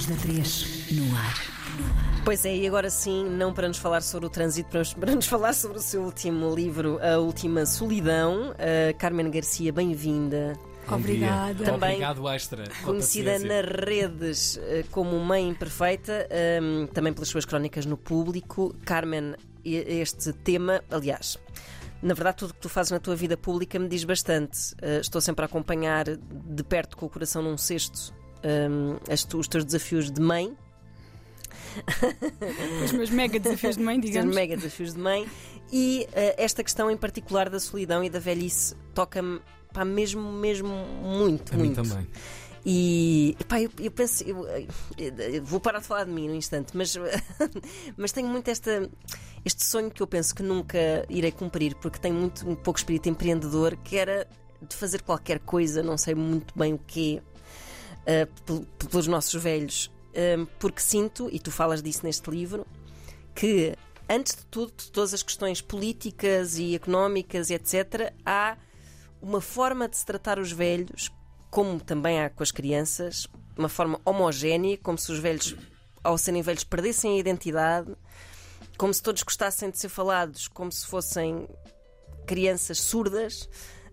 Manhãs da 3 no ar. Pois é, e agora sim, não para nos falar sobre o trânsito, para para nos falar sobre o seu último livro, A Última Solidão. Uh, Carmen Garcia, bem-vinda. Obrigada. Também Obrigado, Extra. Conhecida nas redes uh, como Mãe Imperfeita, um, também pelas suas crónicas no público. Carmen, este tema, aliás. Na verdade, tudo o que tu fazes na tua vida pública me diz bastante. Uh, estou sempre a acompanhar de perto, com o coração num cesto, um, as tu- os teus desafios de mãe, Os meus mega desafios de mãe, Os teus digamos. mega desafios de mãe. E eh, esta questão em particular da solidão e da velhice toca-me pá, mesmo, mesmo muito, A mim muito. também. E pá, eu, eu penso, eu, eh, eu vou parar de falar de mim num instante, mas, mas tenho muito esta, este sonho que eu penso que nunca irei cumprir, porque tenho muito um pouco espírito empreendedor, que era de fazer qualquer coisa, não sei muito bem o quê, pel- pelos nossos velhos, Eh, porque sinto, e tu falas disso neste livro, que antes de tudo, de todas as questões políticas e económicas e etc., há uma forma de se tratar os velhos, como também há com as crianças, uma forma homogénea, como se os velhos, ao serem velhos, perdessem a identidade, como se todos gostassem de ser falados como se fossem crianças surdas.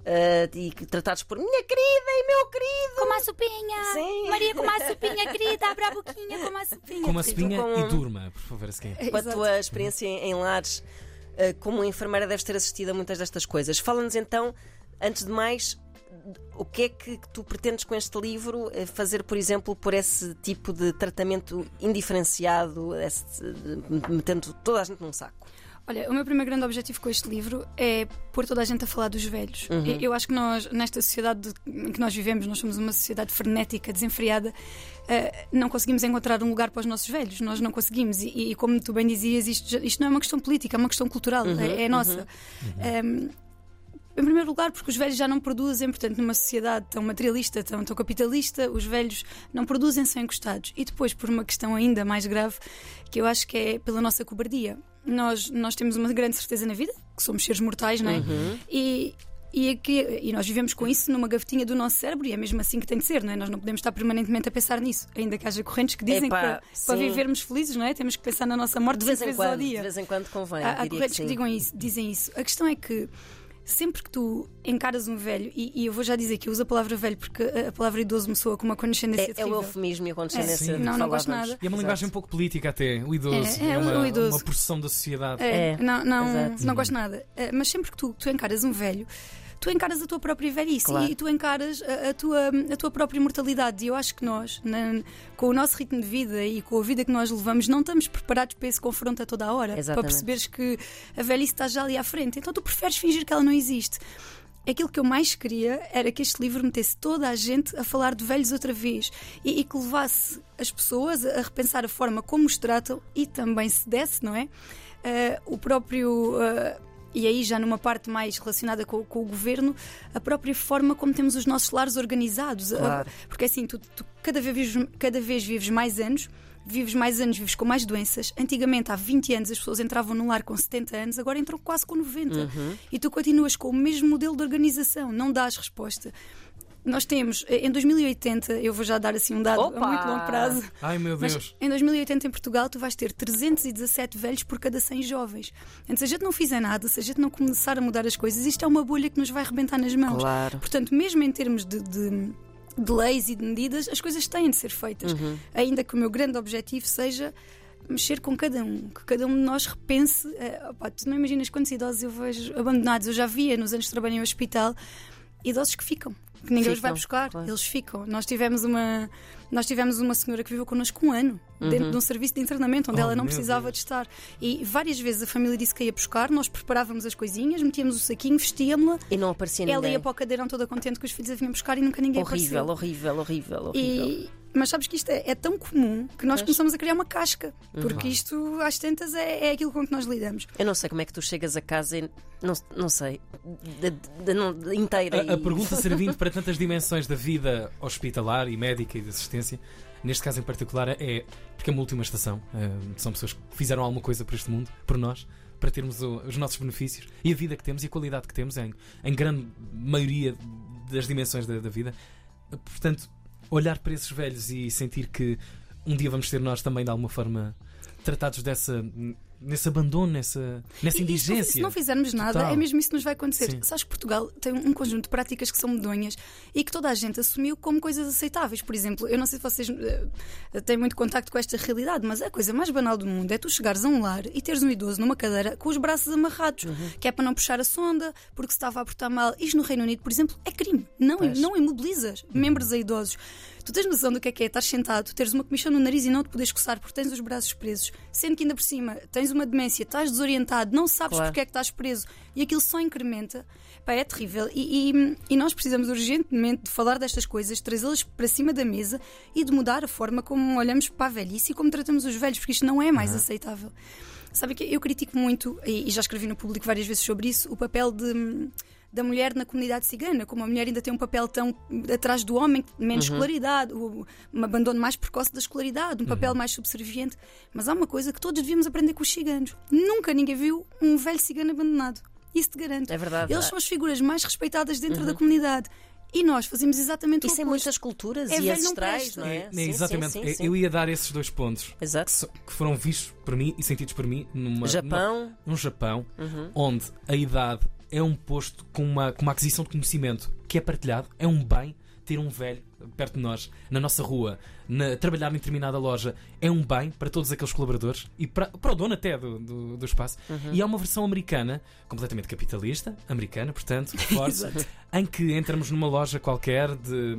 Eh, e tratados por minha querida e meu querido. Como a sopinha! Sim. Maria, como a sopinha, querida, abre a boquinha, como a sopinha. Com uma espinha com- e durma, por favor, a seguir. com a tua experiência em, em lares, eh, como enfermeira, deves ter assistido a muitas destas coisas. Fala-nos então, antes de mais, o que é que tu pretendes com este livro eh, fazer, por exemplo, por esse tipo de tratamento indiferenciado, esse, metendo toda a gente num saco? Olha, o meu primeiro grande objetivo com este livro é pôr toda a gente a falar dos velhos. Uhum. Eu- acho que nós, nesta sociedade em que nós vivemos, nós somos uma sociedade frenética, desenfreada, eh, não conseguimos encontrar um lugar para os nossos velhos. Nós não conseguimos. E, e como tu bem dizias, isto, isto não é uma questão política, é uma questão cultural, Uhum, é, é nossa. Um, em primeiro lugar, porque os velhos já não produzem, portanto, numa sociedade tão materialista, tão, tão capitalista, os velhos não produzem são encostados. E depois, por uma questão ainda mais grave, que eu acho que é pela nossa cobardia. Nós, nós temos uma grande certeza na vida, que somos seres mortais, não é? E, e, aqui- e nós vivemos com isso numa gavetinha do nosso cérebro e é mesmo assim que tem de ser, não é? Nós não podemos estar permanentemente a pensar nisso, ainda que haja correntes que dizem Epá, que para, para vivermos felizes, não é? Temos que pensar na nossa morte De vez em vezes ao quando, dia. de vez em quando convém. Há, há correntes que, sim. digam isso, dizem isso. A questão é que sempre que tu encaras um velho, e, e eu vou já dizer que eu uso a palavra velho porque a, a palavra idoso me soa com uma condescendência É, é o eufemismo e a É, condescendência. de Não, não gosto nada. E é uma linguagem um pouco política até, o idoso. É, é, uma, o idoso. uma processão da sociedade. É, É, não, não, exato. não gosto nada. É, Mas sempre que tu, tu encaras um velho, tu encaras a tua própria velhice Claro. e tu encaras a, a tua, a tua própria mortalidade. E eu acho que nós, na- com o nosso ritmo de vida e com a vida que nós levamos, não estamos preparados para esse confronto a toda a hora. Exatamente. Para perceberes que a velhice está já ali à frente. Então tu preferes fingir que ela não existe. Aquilo que eu mais queria era que este livro metesse toda a gente a falar de velhos outra vez e, e que levasse as pessoas a repensar a forma como os tratam e também se desse, não é? Eh, o próprio. eh, e aí, já numa parte mais relacionada com, com o governo, a própria forma como temos os nossos lares organizados. Claro. porque assim, tu, tu cada, vez vives, cada vez vives mais anos, vives mais anos, vives com mais doenças. Antigamente, há 20 anos, as pessoas entravam num lar com 70 anos, agora entram quase com 90. Uhum. E tu continuas com o mesmo modelo de organização, não dás resposta. Nós temos, eh, em 2080, eu vou já dar assim um dado Opa! a muito longo prazo. Ai meu Mas Deus. em 2080 em Portugal tu vais ter 317 velhos por cada 100 jovens. Então, se a gente não fizer nada, se a gente não começar a mudar as coisas, isto é uma bolha que nos vai arrebentar nas mãos. Claro. Portanto, mesmo em termos de, de- de leis e de medidas, as coisas têm de ser feitas. Uhum. Ainda que o meu grande objetivo seja mexer com cada um, que cada um de nós repense. eh, opá, tu não imaginas quantos idosos eu vejo abandonados. Eu já via nos anos de trabalho em hospital idosos que ficam. Que ninguém os vai Ficam, buscar, claro. eles ficam. Nós tivemos uma nós tivemos uma senhora que viveu connosco um ano dentro de um serviço de internamento onde Oh, ela não precisava Deus. de estar. E várias vezes a família disse que ia buscar, nós preparávamos as coisinhas, metíamos o saquinho, vestíamos-la, E não aparecia ela ninguém. ia para o cadeirão toda contente que os filhos a vinham buscar e nunca ninguém Horrível, apareceu. horrível, horrível, horrível. E, mas sabes que isto é, é tão comum que nós Pois. começamos a criar uma casca. Porque Claro. isto, às tantas, é, é aquilo com que nós lidamos. Eu não sei como é que tu chegas a casa e não, não sei, de, de- não- inteira. A, a e- pergunta servindo para tantas dimensões da vida hospitalar e médica e de assistência, neste caso em particular, é porque é uma última estação. eh, são pessoas que fizeram alguma coisa por este mundo, por nós, para termos o- os nossos benefícios e a vida que temos e a qualidade que temos em, em grande maioria das dimensões da, da vida. Portanto, olhar para esses velhos e sentir que um dia vamos ser nós também de alguma forma tratados dessa nesse abandono, nessa, nessa indigência. Se não fizermos nada, Total. é mesmo isso que nos vai acontecer. Sim. Sabes que Portugal tem um conjunto de práticas que são medonhas e que toda a gente assumiu como coisas aceitáveis. Por exemplo, eu não sei se vocês eh, têm muito contacto com esta realidade, mas a coisa mais banal do mundo é tu chegares a um lar e teres um idoso numa cadeira com os braços amarrados, Uhum. que é para não puxar a sonda, porque se estava a portar mal. Isto no Reino Unido, por exemplo, é crime. Não, não imobilizas membros a idosos. Tu tens noção do que é que é estar sentado, teres uma comissão no nariz e não te poderes coçar porque tens os braços presos, sendo que ainda por cima tens uma demência, estás desorientado, não sabes Claro. porque é que estás preso e aquilo só incrementa. Pá, é terrível. E, e- e nós precisamos urgentemente de falar destas coisas, trazê-las para cima da mesa e de mudar a forma como olhamos para a velhice e como tratamos os velhos, porque isto não é mais aceitável. Sabe que eu critico muito, e já escrevi no público várias vezes sobre isso, o papel de- da mulher na comunidade cigana, como a mulher ainda tem um papel tão atrás do homem, menos escolaridade, o- um abandono mais precoce da escolaridade, um papel mais subserviente. Mas há uma coisa que todos devíamos aprender com os ciganos: nunca ninguém viu um velho cigano abandonado. Isso te garanto. É verdade. Eles são as figuras mais respeitadas dentro da comunidade. E nós fazemos exatamente Isso o em oposto. muitas culturas É e não ancestrais, presta. não é? É, Sim, sim, exatamente. sim, Eu- sim. Eu ia dar esses dois pontos que, Exato. so- que foram vistos por mim e sentidos por mim numa, Japão. numa- num Japão Uhum. onde a idade é um posto com uma, com uma aquisição de conhecimento que é partilhado, é um bem. Ter um velho perto de nós, na nossa rua, na- trabalhar em determinada loja, é um bem para todos aqueles colaboradores e para, para o dono até do, do, do espaço. Uhum. E há uma versão americana, completamente capitalista, americana, portanto, reforço, em que entramos numa loja qualquer de,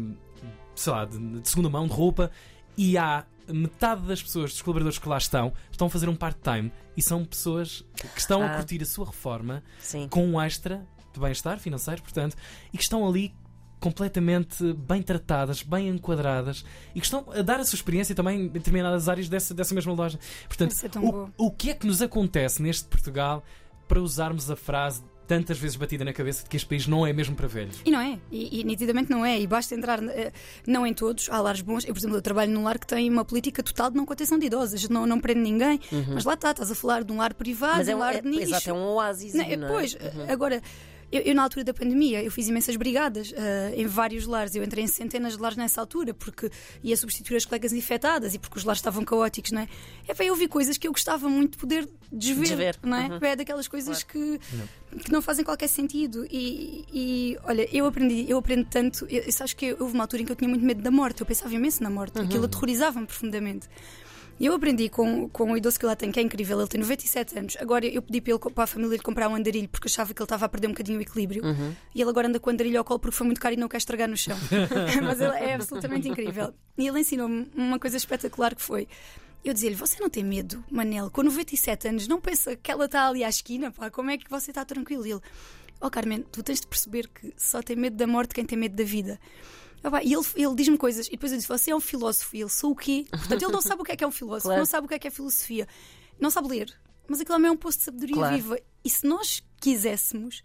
sei lá, de, de segunda mão, de roupa, e há metade das pessoas, dos colaboradores que lá estão, estão a fazer um part-time e são pessoas que estão a Ah. curtir a sua reforma Sim. com um extra de bem-estar financeiro, portanto, e que estão ali completamente bem tratadas, bem enquadradas e que estão a dar a sua experiência também em determinadas áreas dessa, dessa mesma loja. Portanto, é o, o que é que nos acontece neste Portugal para usarmos a frase tantas vezes batida na cabeça de que este país não é mesmo para velhos? E não é, e, e nitidamente não é, e basta entrar, eh, não em todos, há lares bons. Eu, por exemplo, eu trabalho num lar que tem uma política total de não contenção de idosos, não, não prende ninguém, mas lá está, estás a falar de um lar privado, Mas de é um um, lar é, de nicho. exato, é um oásis. Não, é, não é? Pois, agora. Eu, eu, na altura da pandemia, eu fiz imensas brigadas eh, em vários lares. Eu entrei em centenas de lares nessa altura, porque ia substituir as colegas infectadas e porque os lares estavam caóticos, não é? É pá, eu vi coisas que eu gostava muito de poder desver, Desver, não é? uhum. É daquelas coisas que, que não fazem qualquer sentido. E, e, olha, eu aprendi, eu aprendo tanto. Eu, eu acho que houve uma altura em que eu tinha muito medo da morte, eu pensava imenso na morte, aquilo aterrorizava-me profundamente. E eu aprendi com, com o idoso que lá tem, que é incrível, ele tem 97 anos. Agora eu pedi para, ele, para a família lhe comprar um andarilho porque achava que ele estava a perder um bocadinho o equilíbrio. E ele agora anda com o andarilho ao colo porque foi muito caro e não quer estragar no chão. Mas ele é absolutamente incrível. E ele ensinou-me uma coisa espetacular que foi. Eu dizia-lhe: Você não tem medo, Manel? Com 97 anos, não pensa que ela está ali à esquina? Pá, como é que você está tranquilo? E ele: Oh, Carmen, tu tens de perceber que só tem medo da morte quem tem medo da vida. E ele, ele diz-me coisas, e depois eu disse: Você é um filósofo. E ele: Sou o quê? Portanto, ele não sabe o que é que é um filósofo, Claro. não sabe o que é que é filosofia, não sabe ler. Mas aquilo é um posto de sabedoria Claro. viva. E se nós quiséssemos,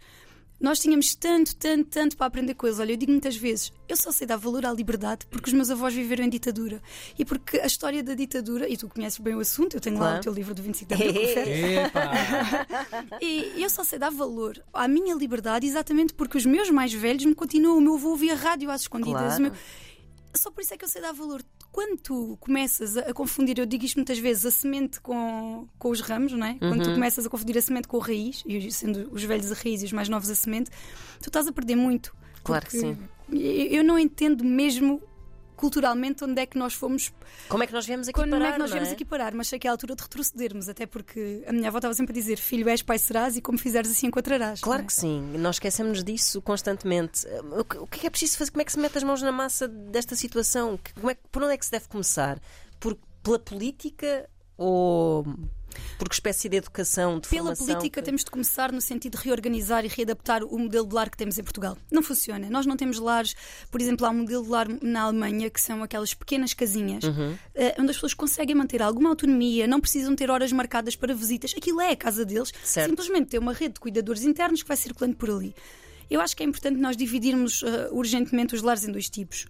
nós tínhamos tanto, tanto, tanto para aprender coisas. Olha, eu digo muitas vezes: eu só sei dar valor à liberdade porque os meus avós viveram em ditadura. E porque a história da ditadura, e tu conheces bem o assunto, eu tenho lá Claro. o teu livro do 25 de abril! E eu só sei dar valor à minha liberdade exatamente porque os meus mais velhos me continuam. O meu avô ouvia rádio às escondidas. Claro. meu- Só por isso é que eu sei dar valor. Quando tu começas a, confundir, eu digo isto muitas vezes, a semente com, com os ramos, não é? Quando tu Uhum. começas a confundir a semente com a raiz, e sendo os velhos a raiz e os mais novos a semente, tu estás a perder muito. Claro que sim. Eu não entendo mesmo culturalmente onde é que nós fomos Como é que nós viemos aqui quando parar? é que nós viemos aqui parar? Mas sei que é a altura de retrocedermos, até porque a minha avó estava sempre a dizer: Filho, és, pai serás, e como fizeres assim encontrarás. Claro é? que sim, nós esquecemos disso constantemente. O que, o que é preciso fazer? Como é que se mete as mãos na massa desta situação? Como é, por onde é que se deve começar? Por, pela política ou por que espécie de educação, de Pela formação? política, que- temos de começar no sentido de reorganizar e readaptar o modelo de lar que temos em Portugal. Não funciona. Nós não temos lares, por exemplo, há um modelo de lar na Alemanha que são aquelas pequenas casinhas Uhum. eh, onde as pessoas conseguem manter alguma autonomia, não precisam ter horas marcadas para visitas. Aquilo é a casa deles. Certo. Simplesmente ter uma rede de cuidadores internos que vai circulando por ali. Eu acho que é importante nós dividirmos eh, urgentemente os lares em dois tipos.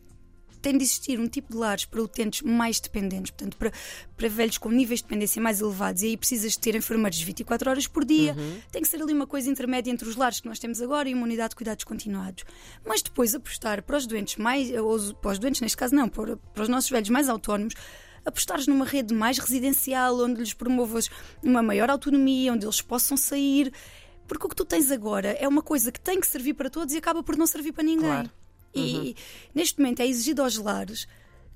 Tem de existir um tipo de lares para utentes mais dependentes, portanto, para, para velhos com níveis de dependência mais elevados, e aí precisas de ter enfermeiros 24 horas por dia. Tem que ser ali uma coisa intermédia entre os lares que nós temos agora e uma unidade de cuidados continuados. Mas depois apostar para os doentes mais, ou para os doentes, neste caso não, para, para os nossos velhos mais autónomos, apostares numa rede mais residencial, onde lhes promovas uma maior autonomia, onde eles possam sair. Porque o que tu tens agora é uma coisa que tem que servir para todos e acaba por não servir para ninguém. Claro. E neste momento é exigido aos lares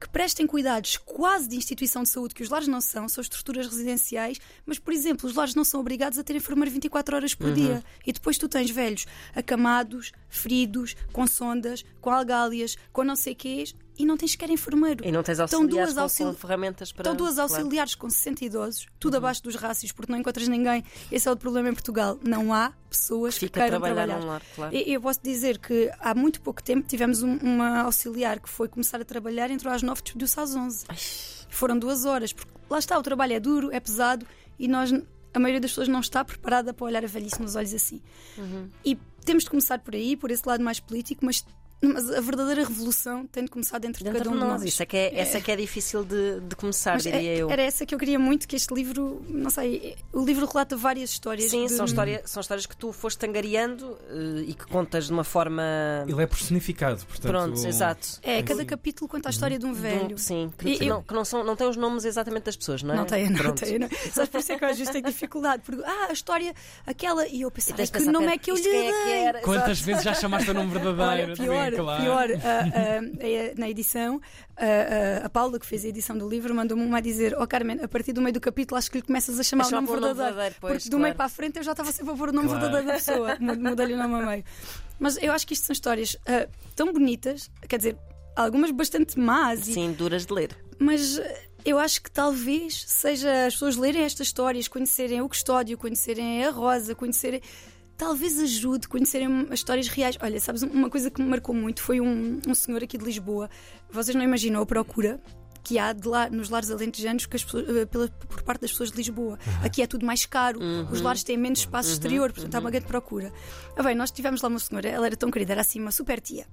que prestem cuidados quase de instituição de saúde, que os lares não são, são estruturas residenciais, mas, por exemplo, os lares não são obrigados a ter enfermeiro 24 horas por dia. E depois tu tens velhos acamados, feridos, com sondas, com algálias, com não sei quês, e não tens sequer enfermeiro. E não tens Estão auxiliares duas com, auxili- com ferramentas para. Estão duas claro. Uhum. auxiliares com 60 idosos, tudo abaixo dos rácios, porque não encontras ninguém. Esse é o problema em Portugal. Não há pessoas que Fica a queiram trabalhar trabalhar. lar, claro. E eu posso dizer que há muito pouco tempo tivemos um- uma auxiliar que foi começar a trabalhar, entrou às 9 e despediu-se às 11. Foram duas horas, porque lá está, o trabalho é duro, é pesado e nós, a maioria das pessoas não está preparada para olhar a velhice nos olhos assim. Uhum. E temos de começar por aí, por esse lado mais político, mas, mas a verdadeira revolução tem de começar dentro, Dentro de cada um de de nós. nós. Isso é que é, essa é que é difícil de, de começar, Mas diria é- eu. Era essa que eu queria muito, que este livro, não sei, o livro relata várias histórias. Sim, de- são, história, são histórias que tu foste angariando eh, e que contas de uma forma. Ele é personificado, portanto. Pronto, exato. É, cada capítulo conta a história de um De um- velho. sim, que, E eu- não, que não, são, não tem os nomes exatamente das pessoas, não é? Não tem, não Pronto. tem. Não. Sabes por isso é que eu às vezes tenho dificuldade. Porque, ah, a história, aquela. E eu E pensava, tens de que pensar, nome pera, é que eu lhe é que dei? era? Quantas Exato. vezes já chamaste o nome verdadeiro? Olha, pior, Sim, claro. pior. ah, ah, é, na edição, ah, ah, a Paula, que fez a edição do livro, mandou-me uma a dizer: Ó Carmen, a partir do meio do capítulo acho que lhe começas a chamar A o nome verdadeiro. verdadeiro, pois, porque do meio claro. para a frente eu já estava sempre a pôr o nome Claro. verdadeiro da pessoa. Mu- Mudei-lhe o nome a meio. Mas eu acho que isto são histórias ah, tão bonitas, quer dizer, algumas bastante más e Sim, duras de ler. mas eu acho que talvez seja as pessoas lerem estas histórias, conhecerem o Custódio, conhecerem a Rosa, conhecerem. Talvez ajude a conhecerem as histórias reais. Olha, sabes, uma coisa que me marcou muito foi um, um senhor aqui de Lisboa. Vocês não imaginam a procura que há de lá, nos lares alentejanos que as pessoas- eh, pela, por parte das pessoas de Lisboa. Aqui é tudo mais caro, os lares têm menos espaço exterior, portanto há uma grande procura. Ah, bem, nós tivemos lá uma senhora, ela era tão querida, era assim uma super tia.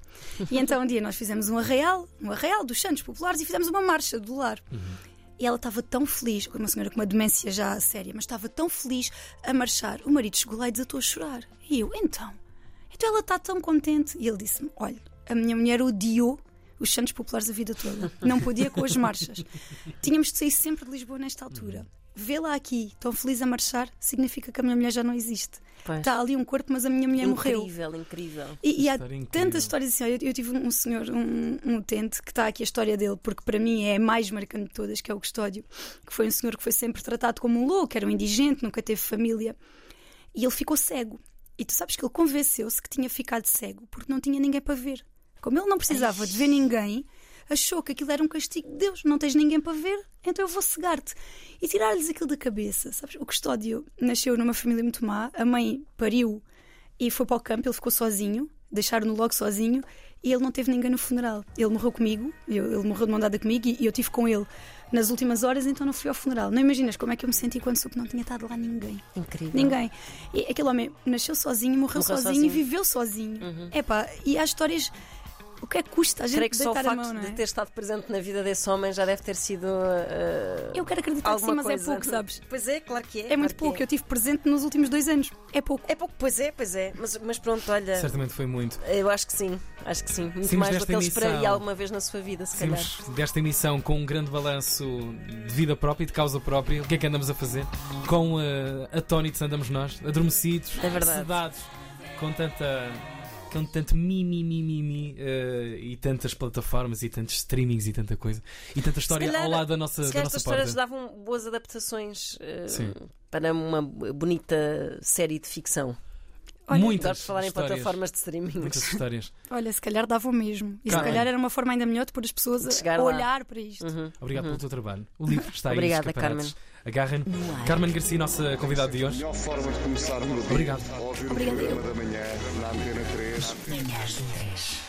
E então um dia nós fizemos um arraial, um arraial dos Santos Populares e fizemos uma marcha do lar. E ela estava tão feliz, uma senhora com uma demência já séria, mas estava tão feliz a marchar. O marido chegou lá e desatou a chorar. E eu, então? Então ela está tão contente. E ele disse-me: Olha, a minha mulher odiou os Santos Populares a vida toda. Não podia com as marchas. Tínhamos de sair sempre de Lisboa nesta altura. Vê-la aqui, tão feliz a marchar, significa que a minha mulher já não existe. Pois. Está ali um corpo, mas a minha mulher morreu. incrível, incrível. E, e há incrível. tantas histórias assim. Eu, eu tive um senhor, um, um utente, que está aqui a história dele, porque para mim é a mais marcante de todas, que é o Custódio, que foi um senhor que foi sempre tratado como um louco, era um indigente, nunca teve família. E ele ficou cego. E tu sabes que ele convenceu-se que tinha ficado cego porque não tinha ninguém para ver. Como ele não precisava de ver ninguém, achou que aquilo era um castigo de Deus. Não tens ninguém para ver, então eu vou cegar-te. E tirar-lhes aquilo da cabeça. Sabes? O Custódio nasceu numa família muito má, a mãe pariu e foi para o campo, ele ficou sozinho, deixaram-no logo sozinho e ele não teve ninguém no funeral. Ele morreu comigo, eu- ele morreu de mão dada comigo e eu tive com ele nas últimas horas, então não fui ao funeral. Não imaginas como é que eu me senti quando soube que não tinha estado lá ninguém. Incrível. Ninguém. E aquele homem nasceu sozinho, morreu, Morreu sozinho, sozinho. e viveu sozinho. Epá, e há histórias. O que é que custa a gente Creio que só o facto mão, é? de ter estado presente na vida desse homem já deve ter sido. eh, Eu quero acreditar que sim, mas coisa. é pouco, sabes? Pois é, claro que é. É muito claro pouco. que Eu tive presente nos últimos dois anos. É pouco. É pouco, pois é, pois é. Mas, mas pronto, olha. Certamente foi muito. Eu acho que sim, acho que sim. Muito Saímos mais do que ele esperaria alguma vez na sua vida, se calhar. Desta emissão com um grande balanço de vida própria e de causa própria. O que é que andamos a fazer? Com uh, atónitos andamos nós, adormecidos, É verdade. sedados, com tanta. Com tanto mi, mi, mi, mi, mi uh, e tantas plataformas e tantos streamings e tanta coisa e tanta história calhar- ao lado da nossa, Se da nossa estas histórias porta. davam boas adaptações Sim. para uma bonita série de ficção. Olha, Muitas falar em histórias. plataformas de streaming. Muitas histórias. Olha, se calhar dava o mesmo. E se Carmen. calhar era uma forma ainda melhor de pôr as pessoas a chegar lá. olhar para isto. Uhum. Obrigado pelo teu trabalho. O livro está aí. Obrigada. Carmen. Agarrem. Carmen Garcia, nossa convidada de hoje. Melhor forma de começar o dia. Obrigado. Ouvir Programa da manhã na Antena 3. Manhãs de três.